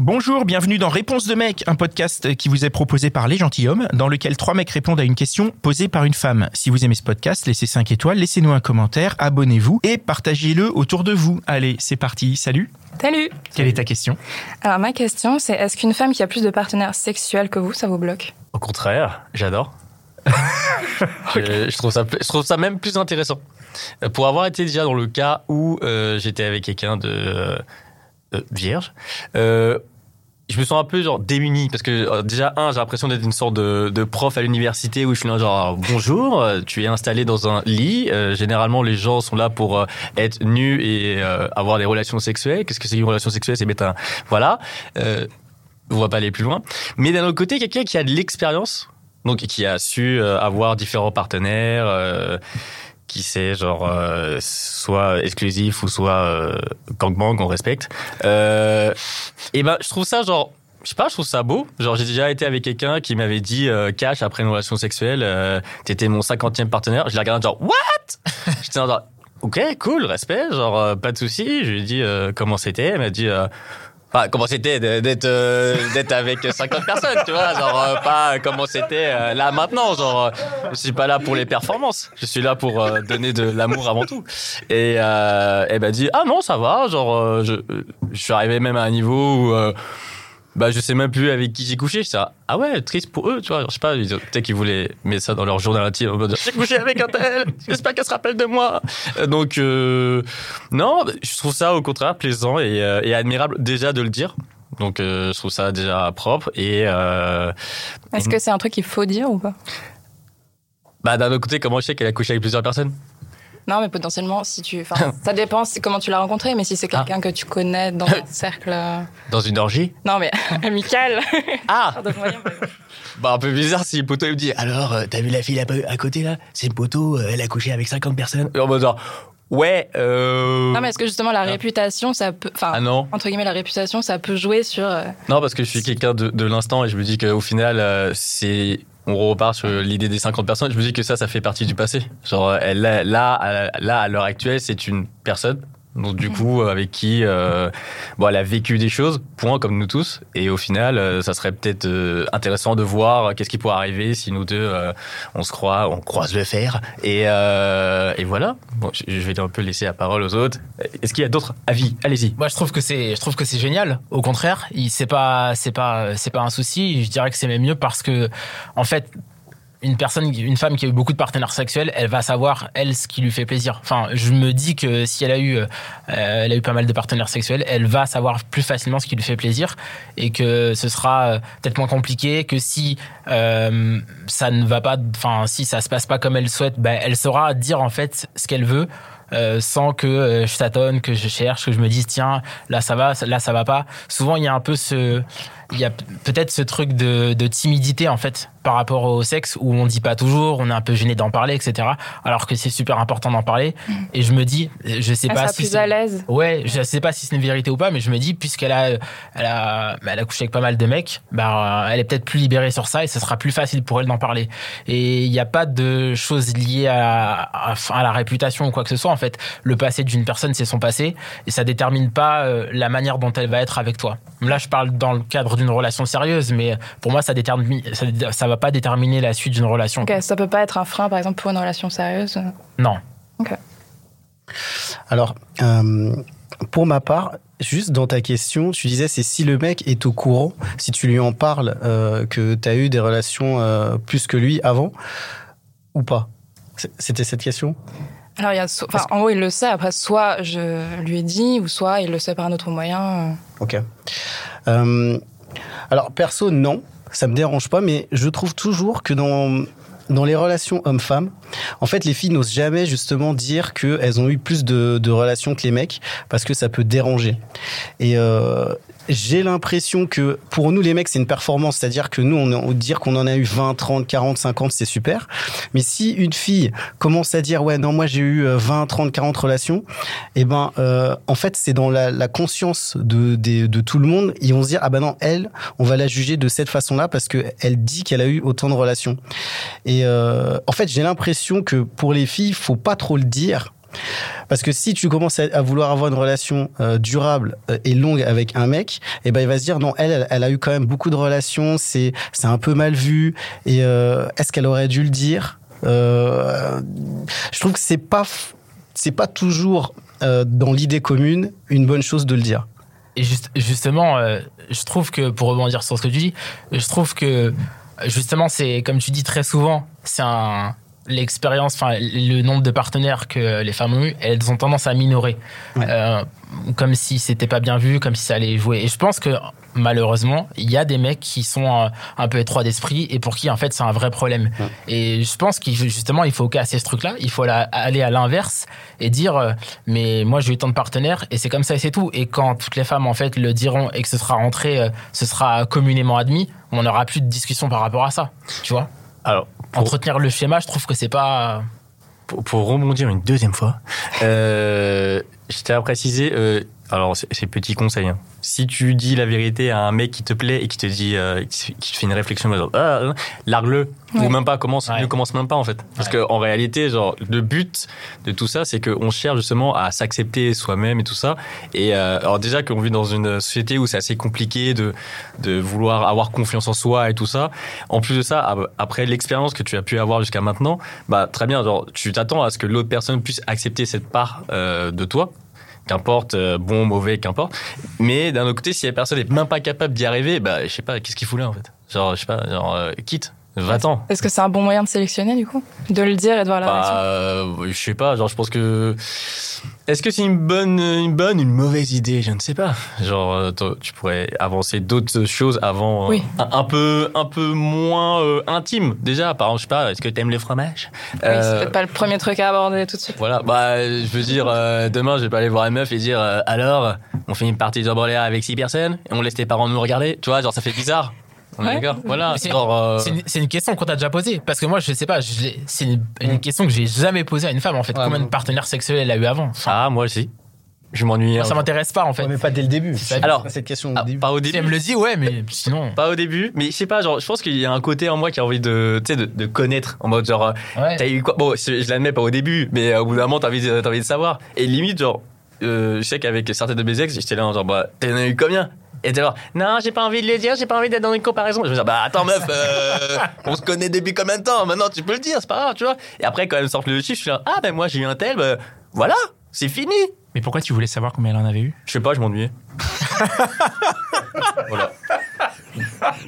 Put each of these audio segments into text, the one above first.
Bonjour, bienvenue dans Réponse de mec, un podcast qui vous est proposé par Les Gentilhommes, dans lequel trois mecs répondent à une question posée par une femme. Si vous aimez ce podcast, laissez 5 étoiles, laissez-nous un commentaire, abonnez-vous et partagez-le autour de vous. Allez, c'est parti, salut Salut Quelle est ta question? Alors ma question c'est est-ce qu'une femme qui a plus de partenaires sexuels que vous, ça vous bloque? Au contraire, j'adore. je, je trouve ça, je trouve ça même plus intéressant. Euh, Pour avoir été déjà dans le cas où euh, j'étais avec quelqu'un de euh, euh, vierge, euh, je me sens un peu genre démuni parce que euh, déjà un j'ai l'impression d'être une sorte de, prof à l'université où je suis là genre bonjour tu es installé dans un lit. Généralement les gens sont là pour être nus et avoir des relations sexuelles. Qu'est-ce que c'est une relation sexuelle c'est mettre un voilà. On va pas aller plus loin. Mais d'un autre côté quelqu'un qui a de l'expérience donc qui a su avoir différents partenaires qui sait genre euh, soit exclusif ou soit euh, gangbang on respecte euh, et ben je trouve ça genre je sais pas, je trouve ça beau. Genre, j'ai déjà été avec quelqu'un qui m'avait dit euh, cash après une relation sexuelle, euh, t'étais mon cinquantième partenaire. Je l'ai regardé genre what? J'étais genre ok cool respect genre euh, pas de souci. Je lui ai dit euh, comment c'était. Elle m'a dit euh, Enfin, comment c'était d'être euh, d'être avec 50 personnes, tu vois, genre euh, pas comment c'était euh, là maintenant, genre euh, je suis pas là pour les performances, je suis là pour euh, donner de l'amour avant tout. Et euh, elle m'a dit ah non ça va, genre je, je suis arrivé même à un niveau où bah je sais même plus avec qui j'ai couché. Je ah ouais triste pour eux, tu vois, je sais pas, ils- peut-être qu'ils voulaient mettre ça dans leur journal intime. en mode, J'ai couché avec un tel, j'espère qu'elle se rappelle de moi. Donc euh, non, je trouve ça au contraire plaisant et, euh, et admirable déjà de le dire. Donc euh, je trouve ça déjà propre et euh, Est-ce que c'est un truc qu'il faut dire ou pas? Bah d'un autre côté comment je sais qu'elle a couché avec plusieurs personnes? Non, mais potentiellement, si tu. Enfin, ça dépend comment tu l'as rencontré, mais si c'est quelqu'un que tu connais dans un cercle. euh, dans une orgie? Non, mais amical. Ah bah un peu bizarre si le poteau il me dit alors euh, t'as vu la fille à, côté là? C'est le poteau euh, elle a couché avec 50 personnes et en mode genre ouais euh... Non, mais est-ce que justement la réputation, ça peut. Enfin, ah non entre guillemets, la réputation, ça peut jouer sur. euh, Non, parce que je suis quelqu'un de, de l'instant et je me dis qu'au final, c'est. On repart sur l'idée des 50 personnes. Je me dis que ça, ça fait partie du passé. Genre, là, là, à- là, à l'heure actuelle, c'est une personne. Donc, du coup, avec qui, euh, bon, elle a vécu des choses, point, comme nous tous. Et au final, euh, ça serait peut-être euh, intéressant de voir euh, qu'est-ce qui pourrait arriver si nous deux, euh, on se croit, on croise le fer. Et, euh, et voilà. Bon, je, vais un peu laisser la parole aux autres. Est-ce qu'il y a d'autres avis? Allez-y. Moi, je trouve que c'est, je trouve que c'est génial. Au contraire, c'est pas, c'est pas, c'est pas un souci. Je dirais que c'est même mieux parce que, en fait, une personne, une femme qui a eu beaucoup de partenaires sexuels, elle va savoir elle ce qui lui fait plaisir. Enfin, je me dis que si elle a eu, euh, elle a eu pas mal de partenaires sexuels, elle va savoir plus facilement ce qui lui fait plaisir et que ce sera euh, peut-être moins compliqué que si euh, ça ne va pas, enfin si ça se passe pas comme elle souhaite, ben, elle saura dire en fait ce qu'elle veut. euh, sans que euh, je tâtonne, que je cherche, que je me dise tiens là ça va, là ça va pas. Souvent il y a un peu ce, il y a peut-être ce truc de, de timidité en fait par rapport au sexe où on dit pas toujours, on est un peu gêné d'en parler, etc. Alors que c'est super important d'en parler. Et je me dis, je sais elle pas sera si plus à l'aise. Ouais, je sais pas si c'est une vérité ou pas, mais je me dis puisqu'elle a, elle a, bah, elle a couché avec pas mal de mecs, bah, elle est peut-être plus libérée sur ça et ce sera plus facile pour elle d'en parler. Et il n'y a pas de choses liées à, à, à la réputation ou quoi que ce soit. En fait, le passé d'une personne, c'est son passé et ça détermine pas euh, la manière dont elle va être avec toi. Là, je parle dans le cadre d'une relation sérieuse, mais pour moi, ça détermine, ça, ça va pas déterminer la suite d'une relation. Ok, ça peut pas être un frein, par exemple, pour une relation sérieuse. Non. Alors, euh, pour ma part, juste dans ta question, tu disais c'est si le mec est au courant, si tu lui en parles, euh, que tu as eu des relations euh, plus que lui avant, ou pas? C'était cette question? Alors, il y a, so- enfin, en gros, il le sait. Après, soit je lui ai dit, ou soit il le sait par un autre moyen. Ok. Euh, alors, perso, non, ça me dérange pas, mais je trouve toujours que dans dans les relations hommes-femmes, en fait, les filles n'osent jamais justement dire qu'elles ont eu plus de, relations que les mecs parce que ça peut déranger. Et euh, j'ai l'impression que pour nous les mecs c'est une performance, c'est-à-dire que nous on, dire qu'on en a eu 20, 30, 40, 50 c'est super. Mais si une fille commence à dire ouais non moi j'ai eu 20, 30, 40 relations, eh ben euh, en fait c'est dans la, conscience de, de, tout le monde ils vont se dire ah ben non elle on va la juger de cette façon-là parce que elle dit qu'elle a eu autant de relations. Euh, en fait j'ai l'impression que pour les filles faut pas trop le dire parce que si tu commences à, vouloir avoir une relation euh, durable euh, et longue avec un mec, et eh ben il va se dire non, elle, elle, a eu quand même beaucoup de relations, c'est c'est un peu mal vu. Et est-ce qu'elle aurait dû le dire? Je trouve que c'est pas c'est pas toujours dans l'idée commune une bonne chose de le dire. Et juste, justement, je trouve que pour rebondir sur ce que tu dis, je trouve que justement c'est comme tu dis très souvent, c'est un l'expérience, enfin le nombre de partenaires que les femmes ont eu, elles ont tendance à minorer, euh, comme si c'était pas bien vu, comme si ça allait jouer. Et je pense que malheureusement, il y a des mecs qui sont un, un peu étroits d'esprit et pour qui en fait c'est un vrai problème. Et je pense qu'il justement il faut casser ce truc-là, il faut aller à l'inverse et dire euh, mais moi j'ai eu tant de partenaires et c'est comme ça et c'est tout. Et quand toutes les femmes en fait le diront et que ce sera rentré, euh, ce sera communément admis, on n'aura plus de discussion par rapport à ça, tu vois? Alors Entretenir le schéma, je trouve que c'est pas. Pour, pour, rebondir une deuxième fois, euh, je tiens à préciser, euh, alors c'est petit conseil, hein si tu dis la vérité à un mec qui te plaît et qui te dit, euh, qui te fait une réflexion, genre, ah, largue-le, ou même pas, commence, ne commence même pas en fait. Parce que qu'en réalité, genre, le but de tout ça, c'est qu'on cherche justement à s'accepter soi-même et tout ça. Et euh, alors déjà qu'on vit dans une société où c'est assez compliqué de, de vouloir avoir confiance en soi et tout ça. En plus de ça, après l'expérience que tu as pu avoir jusqu'à maintenant, bah très bien, genre, tu t'attends à ce que l'autre personne puisse accepter cette part euh, de toi qu'importe, euh, bon, mauvais, qu'importe. Mais d'un autre côté, si la personne n'est même pas capable d'y arriver, bah, je sais pas, qu'est-ce qu'il fout là, en fait? Genre, je sais pas, genre, euh, quitte. Va-t'en. Est-ce que c'est un bon moyen de sélectionner du coup? De le dire et de voir la bah, réaction? euh, Je sais pas, genre je pense que est-ce que c'est une bonne, une bonne, une mauvaise idée? Je ne sais pas. Genre, euh, tu pourrais avancer d'autres choses avant, oui. un, peu, un peu moins euh, intime. Déjà, par exemple, je sais pas. Est-ce que tu aimes les fromages Oui, c'est euh, peut-être pas le premier truc à aborder tout de suite. Voilà. Bah, je veux dire, demain, je vais pas aller voir une meuf et dire, alors, on fait une partie de avec six personnes et on laisse tes parents nous regarder? Tu vois, genre, ça fait bizarre. Voilà. Euh, c'est une, question qu'on t'a déjà posée. Parce que moi, je sais pas, c'est une, mm. question que j'ai jamais posée à une femme, en fait. Combien de partenaires sexuels elle a eu avant? Ah, moi aussi. Je m'ennuie. Ça m'intéresse pas en fait. mais pas dès le début. Alors cette question. Ah, pas au début. Si elle me le dit, ouais, mais sinon. Pas au début, mais je sais pas. Genre, je pense qu'il y a un côté en moi qui a envie de, tu sais, de, de, connaître. En mode genre, t'as eu quoi? Bon, je l'admets pas au début, mais au bout d'un moment, t'as envie, envie de savoir. Et limite, genre, euh, je sais qu'avec certaines de mes ex, j'étais là, genre, bah, t'en as eu combien? Et genre, non, j'ai pas envie de le dire, j'ai pas envie d'être dans une comparaison. Je me dis, bah attends, meuf, euh, on se connaît depuis combien de temps? Maintenant, tu peux le dire, c'est pas grave, tu vois. Et après, quand elle sort le chiffre, je suis là, ah ben moi, j'ai eu un tel, bah, voilà, c'est fini. Mais pourquoi tu voulais savoir combien elle en avait eu? Je sais pas, je m'ennuyais. voilà.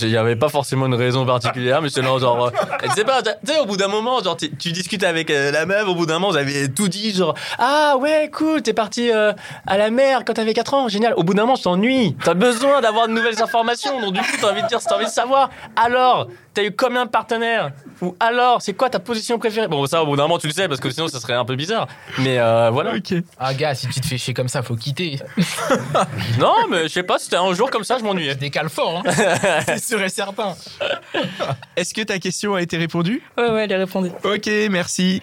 Il n'y avait pas forcément une raison particulière, mais c'est genre, euh, tu sais pas, tu sais, au bout d'un moment, genre, tu discutes avec euh, la meuf, au bout d'un moment, vous avez tout dit, genre, ah ouais, cool, t'es parti euh, à la mer quand t'avais 4 ans, génial. Au bout d'un moment, tu t'ennuies, t'as besoin d'avoir de nouvelles informations, donc du coup, t'as envie de dire, t'as envie de savoir. Alors, t'as eu combien de partenaires Ou alors, c'est quoi ta position préférée Bon, ça, au bout d'un moment, tu le sais, parce que sinon, ça serait un peu bizarre. Mais voilà. Ok. Ah, gars, si tu te fais chier comme ça, faut quitter. non, mais je sais pas, c'était un jour comme ça, je m'ennuyais. Décale fort, hein. c'est sûr et certain. Est-ce que ta question a été répondue? Ouais, ouais, elle est répondue. Ok, merci.